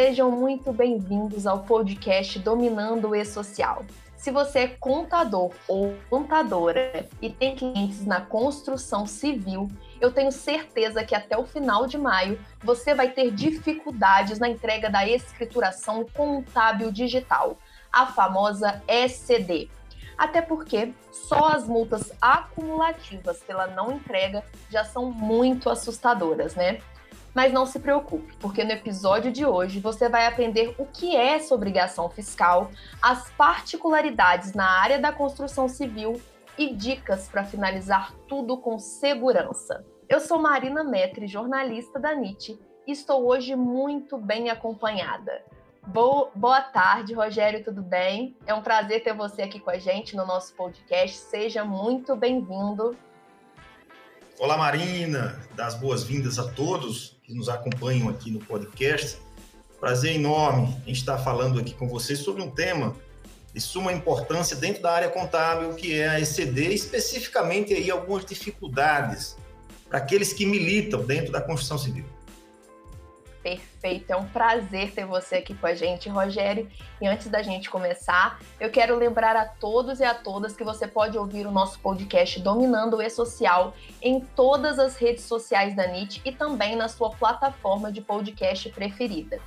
Sejam muito bem-vindos ao podcast Dominando o E-Social. Se você é contador ou contadora e tem clientes na construção civil, eu tenho certeza que até o final de maio você vai ter dificuldades na entrega da escrituração contábil digital, a famosa ECD. Até porque só as multas acumulativas pela não entrega já são muito assustadoras, né? Mas não se preocupe, porque no episódio de hoje você vai aprender o que é essa obrigação fiscal, as particularidades na área da construção civil e dicas para finalizar tudo com segurança. Eu sou Marina Metri, jornalista da NIT, e estou hoje muito bem acompanhada. Boa, tarde, Rogério, tudo bem? É um prazer ter você aqui com a gente no nosso podcast. Seja muito bem-vindo. Olá, Marina, das boas-vindas a todos que nos acompanham aqui no podcast. Prazer enorme gente estar falando aqui com vocês sobre um tema de suma importância dentro da área contábil, que é a ECD, especificamente aí algumas dificuldades para aqueles que militam dentro da construção civil. Perfeito, é um prazer ter você aqui com a gente, Rogério. E antes da gente começar, eu quero lembrar a todos e a todas que você pode ouvir o nosso podcast Dominando o E-Social em todas as redes sociais da NIT e também na sua plataforma de podcast preferida.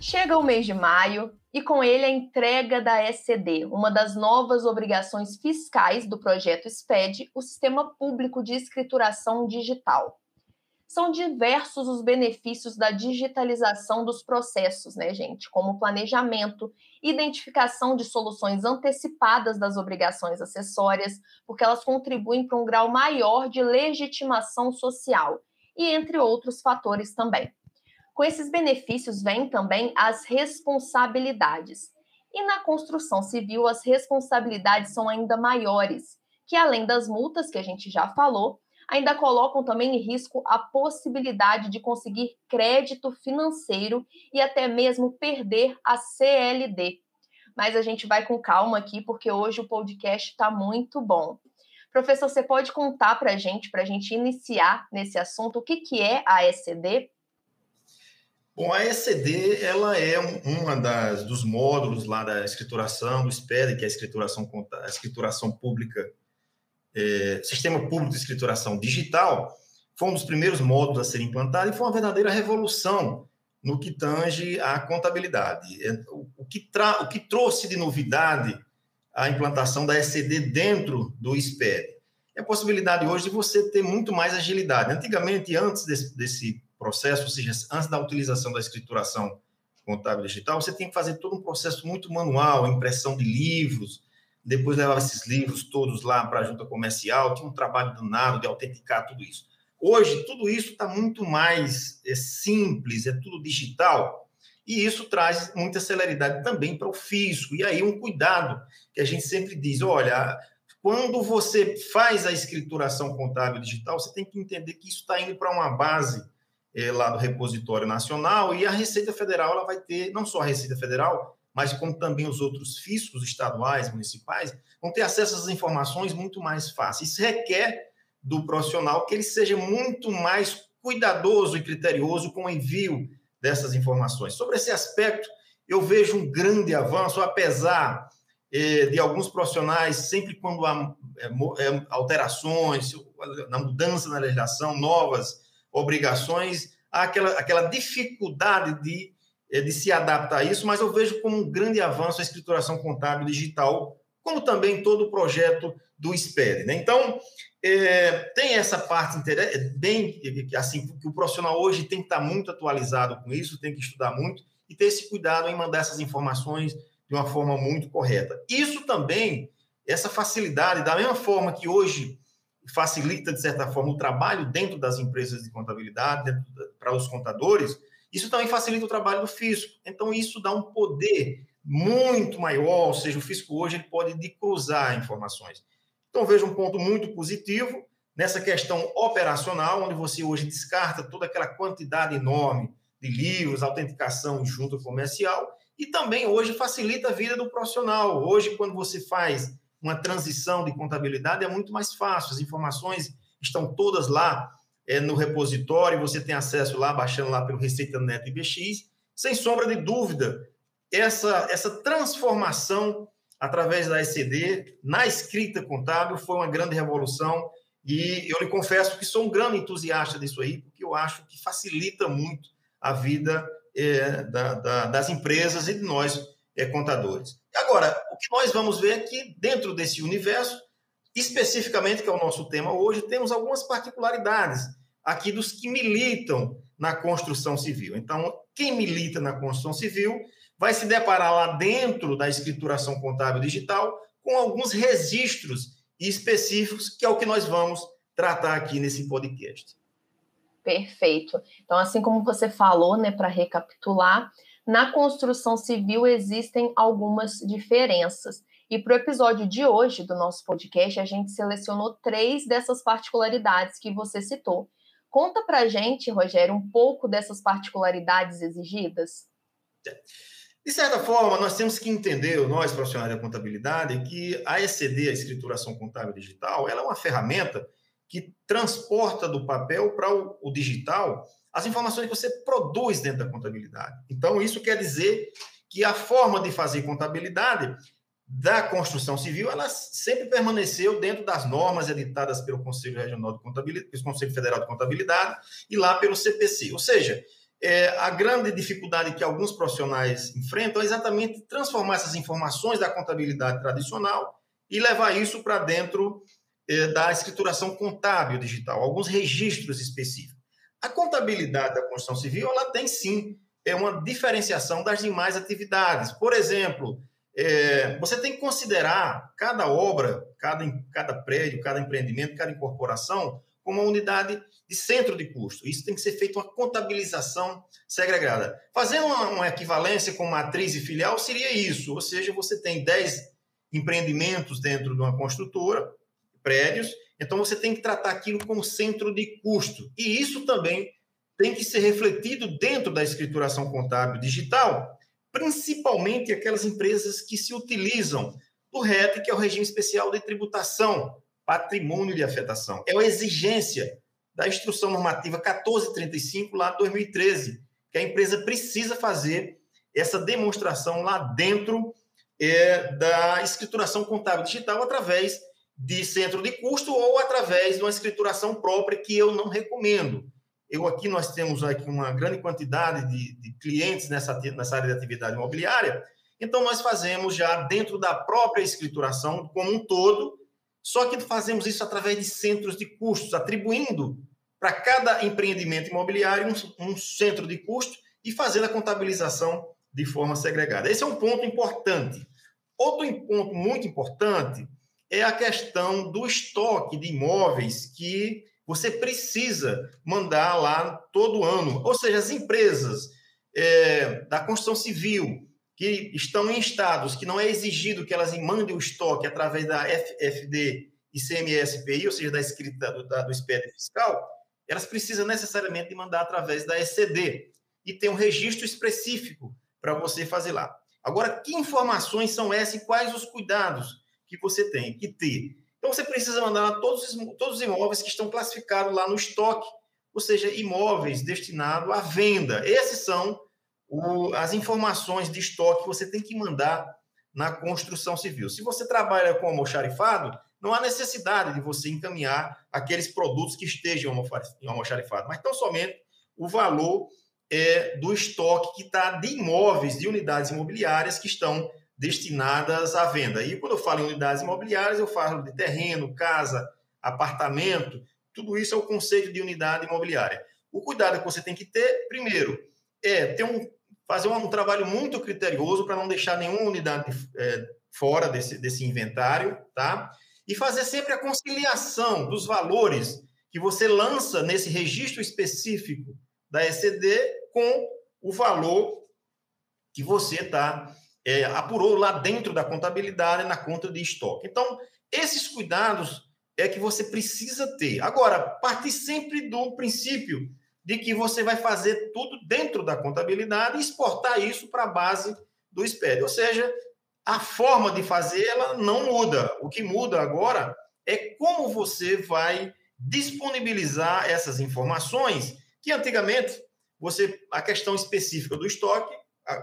Chega o mês de maio e com ele a entrega da ECD, uma das novas obrigações fiscais do projeto SPED, o Sistema Público de Escrituração Digital são diversos os benefícios da digitalização dos processos, né, gente? Como planejamento, identificação de soluções antecipadas das obrigações acessórias, porque elas contribuem para um grau maior de legitimação social, e entre outros fatores também. Com esses benefícios vêm também as responsabilidades. E na construção civil, as responsabilidades são ainda maiores, que além das multas que a gente já falou, ainda colocam também em risco a possibilidade de conseguir crédito financeiro e até mesmo perder a CLD. Mas a gente vai com calma aqui, porque hoje o podcast está muito bom. Professor, você pode contar para a gente, para a gente iniciar nesse assunto, o que, que é a ECD? Bom, a ECD ela é um, uma das dos módulos lá da escrituração do SPED, que é a escrituração, a escrituração pública é, Sistema Público de Escrituração Digital, foi um dos primeiros módulos a ser implantado e foi uma verdadeira revolução no que tange à contabilidade. É, o, que, o que trouxe de novidade a implantação da ECD dentro do SPED? É a possibilidade hoje de você ter muito mais agilidade. Antigamente, antes desse, desse processo, ou seja, antes da utilização da escrituração contábil digital, você tem que fazer todo um processo muito manual, impressão de livros, depois levava esses livros todos lá para a junta comercial, tinha um trabalho danado de autenticar tudo isso. Hoje, tudo isso está muito mais é, simples, é tudo digital, e isso traz muita celeridade também para o fisco. E aí, um cuidado que a gente sempre diz: olha, quando você faz a escrituração contábil digital, você tem que entender que isso está indo para uma base é, lá do repositório nacional, e a Receita Federal ela vai ter, não só a Receita Federal, mas como também os outros fiscos estaduais, municipais, vão ter acesso às informações muito mais fáceis. Isso requer do profissional que ele seja muito mais cuidadoso e criterioso com o envio dessas informações. Sobre esse aspecto, eu vejo um grande avanço, apesar eh, de alguns profissionais, sempre quando há eh, eh, alterações, na mudança na legislação, novas obrigações, há aquela, aquela dificuldade de de se adaptar a isso, mas eu vejo como um grande avanço a escrituração contábil digital, como também todo o projeto do SPED. Né? Então, é, tem essa parte é bem assim que o profissional hoje tem que estar muito atualizado com isso, tem que estudar muito e ter esse cuidado em mandar essas informações de uma forma muito correta. Isso também, essa facilidade, da mesma forma que hoje facilita, de certa forma, o trabalho dentro das empresas de contabilidade, para os contadores, isso também facilita o trabalho do fisco. Então, isso dá um poder muito maior, ou seja, o fisco hoje ele pode de cruzar informações. Então, vejo um ponto muito positivo nessa questão operacional, onde você hoje descarta toda aquela quantidade enorme de livros, autenticação junto comercial, e também hoje facilita a vida do profissional. Hoje, quando você faz uma transição de contabilidade, é muito mais fácil, as informações estão todas lá é, no repositório, você tem acesso lá, baixando lá pelo Receita Neto IBX. Sem sombra de dúvida, essa, essa transformação através da ECD na escrita contábil foi uma grande revolução e eu lhe confesso que sou um grande entusiasta disso aí, porque eu acho que facilita muito a vida é, da, da, das empresas e de nós é, contadores. Agora, o que nós vamos ver é que dentro desse universo, especificamente, que é o nosso tema hoje, temos algumas particularidades aqui dos que militam na construção civil. Então, quem milita na construção civil vai se deparar lá dentro da escrituração contábil digital com alguns registros específicos, que é o que nós vamos tratar aqui nesse podcast. Perfeito. Então, assim como você falou, né, para recapitular, na construção civil existem algumas diferenças. E para o episódio de hoje do nosso podcast, a gente selecionou três dessas particularidades que você citou. Conta para a gente, Rogério, um pouco dessas particularidades exigidas. De certa forma, nós temos que entender, nós profissionais da contabilidade, que a ECD, a escrituração contábil digital, ela é uma ferramenta que transporta do papel para o, o digital as informações que você produz dentro da contabilidade. Então, isso quer dizer que a forma de fazer contabilidade da construção civil, ela sempre permaneceu dentro das normas editadas pelo Conselho Regional de Contabilidade, pelo Conselho Federal de Contabilidade e lá pelo CPC. Ou seja, é, a grande dificuldade que alguns profissionais enfrentam é exatamente transformar essas informações da contabilidade tradicional e levar isso para dentro é, da escrituração contábil digital, alguns registros específicos. A contabilidade da construção civil, ela tem sim é uma diferenciação das demais atividades. Por exemplo, é, você tem que considerar cada obra, cada, cada prédio, cada empreendimento, cada incorporação como uma unidade de centro de custo. Isso tem que ser feito uma contabilização segregada. Fazendo uma, uma equivalência com matriz e filial seria isso, ou seja, você tem 10 empreendimentos dentro de uma construtora, prédios, então você tem que tratar aquilo como centro de custo. E isso também tem que ser refletido dentro da escrituração contábil digital, principalmente aquelas empresas que se utilizam do RET, que é o regime especial de tributação, patrimônio de afetação. É uma exigência da Instrução Normativa 1435, lá de 2013, que a empresa precisa fazer essa demonstração lá dentro é, da escrituração contábil digital através de centro de custo ou através de uma escrituração própria que eu não recomendo. Eu aqui nós temos aqui uma grande quantidade de, de clientes nessa, nessa área de atividade imobiliária, então nós fazemos já dentro da própria escrituração como um todo, só que fazemos isso através de centros de custos, atribuindo para cada empreendimento imobiliário um, um centro de custo e fazendo a contabilização de forma segregada. Esse é um ponto importante. Outro ponto muito importante é a questão do estoque de imóveis que você precisa mandar lá todo ano. Ou seja, as empresas é, da construção civil que estão em estados que não é exigido que elas mandem o estoque através da FFD e CMSPI, ou seja, da escrita do, da, do SPED fiscal, elas precisam necessariamente mandar através da ECD e tem um registro específico para você fazer lá. Agora, que informações são essas e quais os cuidados que você tem que ter. Então, você precisa mandar todos, todos os imóveis que estão classificados lá no estoque, ou seja, imóveis destinados à venda. Esses são o, as informações de estoque que você tem que mandar na construção civil. Se você trabalha com almoxarifado, não há necessidade de você encaminhar aqueles produtos que estejam almoxarifados, mas tão somente o valor é, do estoque que está de imóveis, de unidades imobiliárias que estão destinadas à venda. E quando eu falo em unidades imobiliárias, eu falo de terreno, casa, apartamento, tudo isso é o conceito de unidade imobiliária. O cuidado que você tem que ter, primeiro, é ter um, fazer um, trabalho muito criterioso para não deixar nenhuma unidade é, fora desse, desse inventário, tá? E fazer sempre a conciliação dos valores que você lança nesse registro específico da ECD com o valor que você está é, apurou lá dentro da contabilidade na conta de estoque. Então, esses cuidados é que você precisa ter. Agora, parte sempre do princípio de que você vai fazer tudo dentro da contabilidade e exportar isso para a base do SPED. Ou seja, a forma de fazer ela não muda. O que muda agora é como você vai disponibilizar essas informações que antigamente você a questão específica do estoque,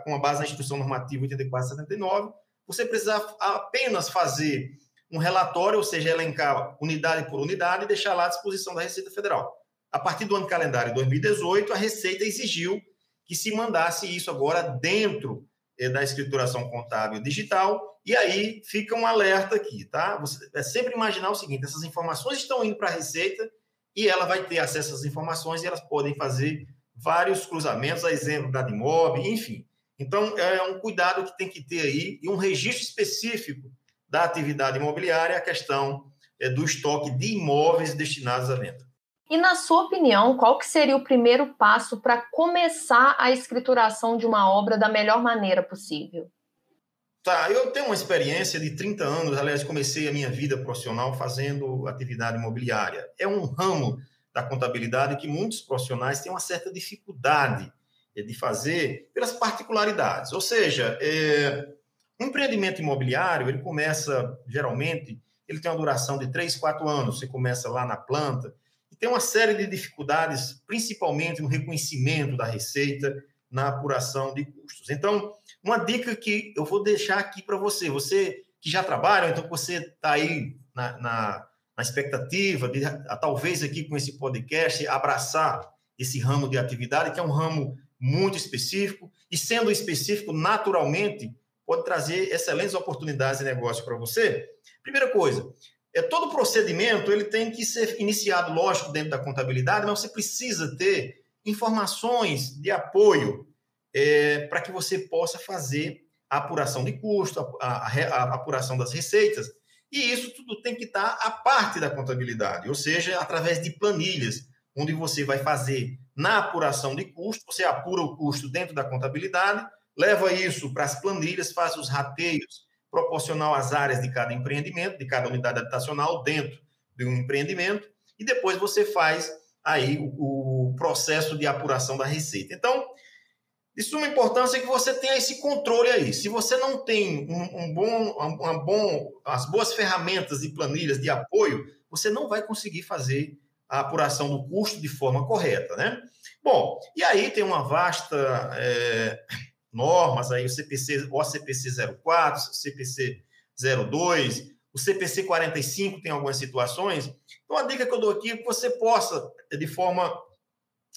com a base na Instituição Normativa 8479, você precisava apenas fazer um relatório, ou seja, elencar unidade por unidade e deixar lá à disposição da Receita Federal. A partir do ano calendário 2018, a Receita exigiu que se mandasse isso agora dentro eh, da escrituração contábil digital, e aí fica um alerta aqui, tá? Você é sempre imaginar o seguinte: essas informações estão indo para a Receita e ela vai ter acesso às informações e elas podem fazer vários cruzamentos, a exemplo da DIMOB, enfim. Então, é um cuidado que tem que ter aí e um registro específico da atividade imobiliária, a questão é, do estoque de imóveis destinados à venda. E na sua opinião, qual que seria o primeiro passo para começar a escrituração de uma obra da melhor maneira possível? Tá, eu tenho uma experiência de 30 anos, aliás, comecei a minha vida profissional fazendo atividade imobiliária. É um ramo da contabilidade que muitos profissionais têm uma certa dificuldade de fazer pelas particularidades. Ou seja, é, um empreendimento imobiliário, ele começa, geralmente, ele tem uma duração de 3, 4 anos. Você começa lá na planta e tem uma série de dificuldades, principalmente no reconhecimento da receita, na apuração de custos. Então, uma dica que eu vou deixar aqui para você, você que já trabalha, então você está aí na, na na expectativa de, talvez aqui com esse podcast, abraçar esse ramo de atividade, que é um ramo muito específico, e sendo específico, naturalmente, pode trazer excelentes oportunidades de negócio para você. Primeira coisa, é todo procedimento ele tem que ser iniciado, lógico, dentro da contabilidade, mas você precisa ter informações de apoio é, para que você possa fazer a apuração de custo, a, a, a apuração das receitas, e isso tudo tem que estar à parte da contabilidade, ou seja, através de planilhas, onde você vai fazer na apuração de custo, você apura o custo dentro da contabilidade, leva isso para as planilhas, faz os rateios proporcional às áreas de cada empreendimento, de cada unidade habitacional dentro de um empreendimento, e depois você faz aí o, o processo de apuração da receita. Então, de suma importância é que você tenha esse controle aí. Se você não tem um, um bom, um, bom, as boas ferramentas e planilhas de apoio, você não vai conseguir fazer a apuração do custo de forma correta, né? Bom, e aí tem uma vasta é, normas aí, o CPC, o CPC 04, o CPC 02, o CPC 45 tem algumas situações. Então, a dica que eu dou aqui é que você possa, de forma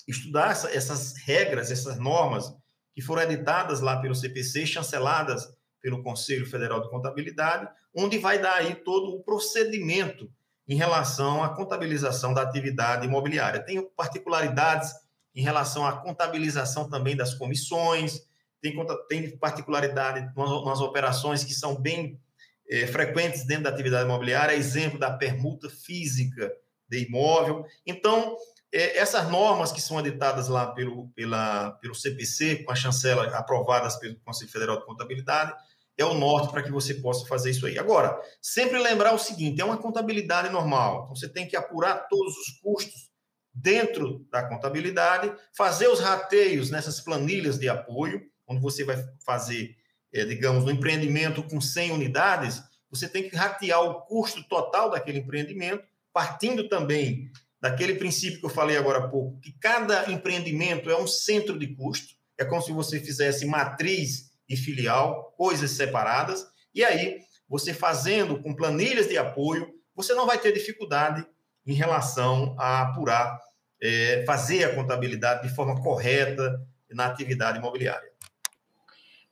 estudar essa, essas regras, essas normas que foram editadas lá pelo CPC, chanceladas pelo Conselho Federal de Contabilidade, onde vai dar aí todo o procedimento em relação à contabilização da atividade imobiliária. Tem particularidades em relação à contabilização também das comissões, tem, tem particularidade nas operações que são bem é, frequentes dentro da atividade imobiliária, exemplo da permuta física de imóvel. Então, é, essas normas que são editadas lá pelo, pela, pelo CPC, com a chancela aprovadas pelo Conselho Federal de Contabilidade, é o norte para que você possa fazer isso aí. Agora, sempre lembrar o seguinte: é uma contabilidade normal, então você tem que apurar todos os custos dentro da contabilidade, fazer os rateios nessas planilhas de apoio, onde você vai fazer, é, digamos, um empreendimento com 100 unidades, você tem que ratear o custo total daquele empreendimento, partindo também daquele princípio que eu falei agora há pouco, que cada empreendimento é um centro de custo, é como se você fizesse matriz e filial, coisas separadas, e aí, você fazendo com planilhas de apoio, você não vai ter dificuldade em relação a apurar, é, fazer a contabilidade de forma correta na atividade imobiliária.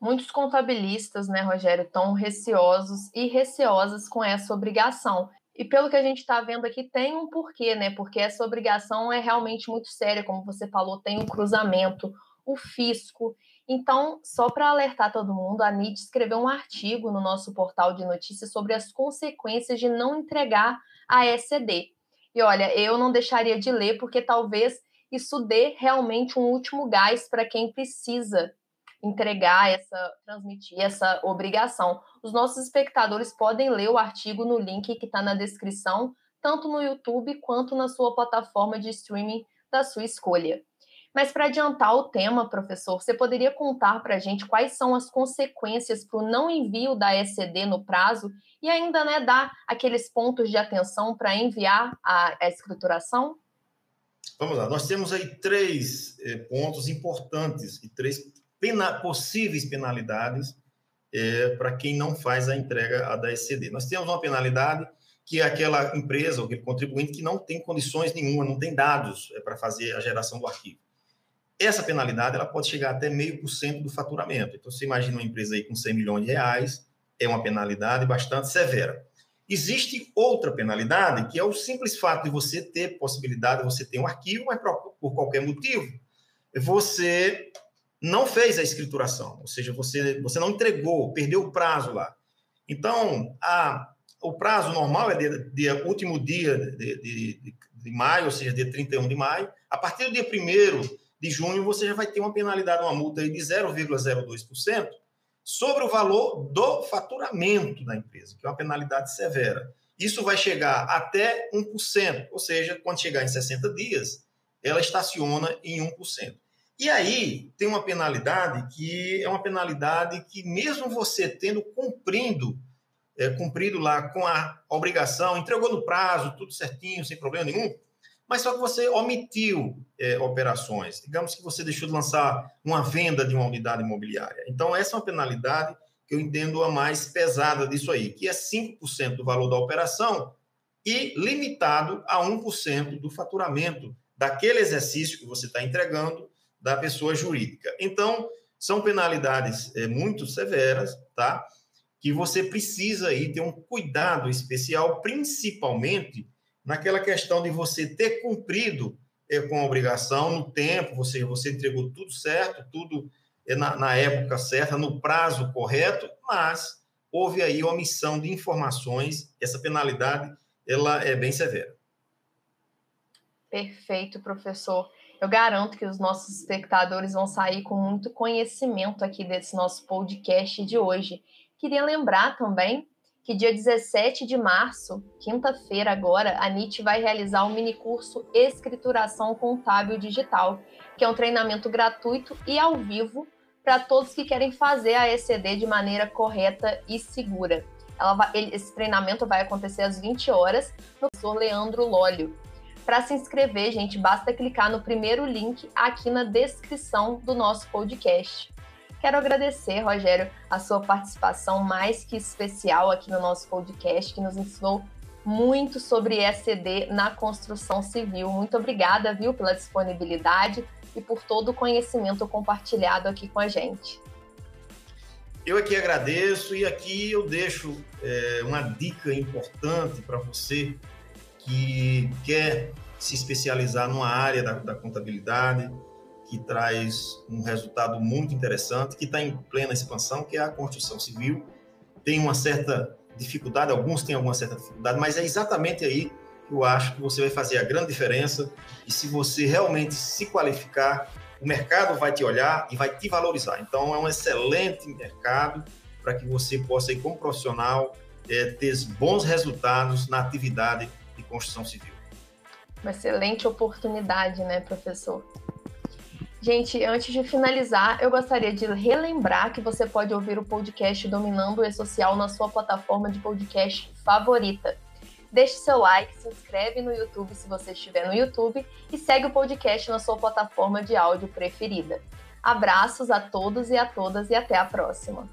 Muitos contabilistas, né, Rogério, estão receosos e receosas com essa obrigação. E pelo que a gente está vendo aqui, tem um porquê, né? Porque essa obrigação é realmente muito séria, como você falou, tem um cruzamento, o fisco. Então, só para alertar todo mundo, a NIT escreveu um artigo no nosso portal de notícias sobre as consequências de não entregar a ECD. E olha, eu não deixaria de ler, porque talvez isso dê realmente um último gás para quem precisa entregar essa, transmitir essa obrigação. Os nossos espectadores podem ler o artigo no link que está na descrição, tanto no YouTube quanto na sua plataforma de streaming da sua escolha. Mas para adiantar o tema, professor, você poderia contar para a gente quais são as consequências para o não envio da ECD no prazo e ainda né, dar aqueles pontos de atenção para enviar a, a, escrituração? Vamos lá, nós temos aí três eh, pontos importantes e três pena, possíveis penalidades eh, para quem não faz a entrega da ECD. Nós temos uma penalidade que é aquela empresa ou aquele contribuinte que não tem condições nenhuma, não tem dados eh, para fazer a geração do arquivo. Essa penalidade ela pode chegar até meio por cento do faturamento. Então, você imagina uma empresa aí com 100 milhões de reais, é uma penalidade bastante severa. Existe outra penalidade, que é o simples fato de você ter possibilidade, você ter um arquivo, mas por qualquer motivo, você não fez a escrituração, ou seja, você, você não entregou, perdeu o prazo lá. Então, a, o prazo normal é de, de último dia de, de, de, maio, ou seja, dia 31 de maio. A partir do dia 1 de junho, você já vai ter uma penalidade, uma multa de 0,02% sobre o valor do faturamento da empresa, que é uma penalidade severa. Isso vai chegar até 1%, ou seja, quando chegar em 60 dias, ela estaciona em 1%. E aí tem uma penalidade que é uma penalidade que, mesmo você tendo cumprindo, é, cumprido lá com a obrigação, entregou no prazo, tudo certinho, sem problema nenhum, mas só que você omitiu é, operações. Digamos que você deixou de lançar uma venda de uma unidade imobiliária. Então, essa é uma penalidade que eu entendo a mais pesada disso aí, que é 5% do valor da operação e limitado a 1% do faturamento daquele exercício que você está entregando da pessoa jurídica. Então, são penalidades é, muito severas, tá? Que você precisa aí ter um cuidado especial, principalmente naquela questão de você ter cumprido é, com a obrigação no tempo, você, você entregou tudo certo, tudo é, na, na época certa, no prazo correto, mas houve aí omissão de informações, essa penalidade ela é bem severa. Perfeito, professor. Eu garanto que os nossos espectadores vão sair com muito conhecimento aqui desse nosso podcast de hoje. Queria lembrar também que dia 17 de março, quinta-feira agora, a NIT vai realizar o um minicurso Escrituração Contábil Digital, que é um treinamento gratuito e ao vivo para todos que querem fazer a ECD de maneira correta e segura. Vai, esse treinamento vai acontecer às 20 horas no professor Leandro Lólio. Para se inscrever, gente, basta clicar no primeiro link aqui na descrição do nosso podcast. Quero agradecer, Rogério, a sua participação mais que especial aqui no nosso podcast, que nos ensinou muito sobre ECD na construção civil. Muito obrigada, viu, pela disponibilidade e por todo o conhecimento compartilhado aqui com a gente. Eu aqui agradeço e aqui eu deixo é, uma dica importante para você que quer se especializar numa área da, da contabilidade, que traz um resultado muito interessante, que está em plena expansão, que é a construção civil. Tem uma certa dificuldade, alguns têm alguma certa dificuldade, mas é exatamente aí que eu acho que você vai fazer a grande diferença. E se você realmente se qualificar, o mercado vai te olhar e vai te valorizar. Então, é um excelente mercado para que você possa, como profissional, é, ter bons resultados na atividade de construção civil. Uma excelente oportunidade, né, professor? Gente, antes de finalizar, eu gostaria de relembrar que você pode ouvir o podcast Dominando o E-Social na sua plataforma de podcast favorita. Deixe seu like, se inscreve no YouTube se você estiver no YouTube e segue o podcast na sua plataforma de áudio preferida. Abraços a todos e a todas e até a próxima.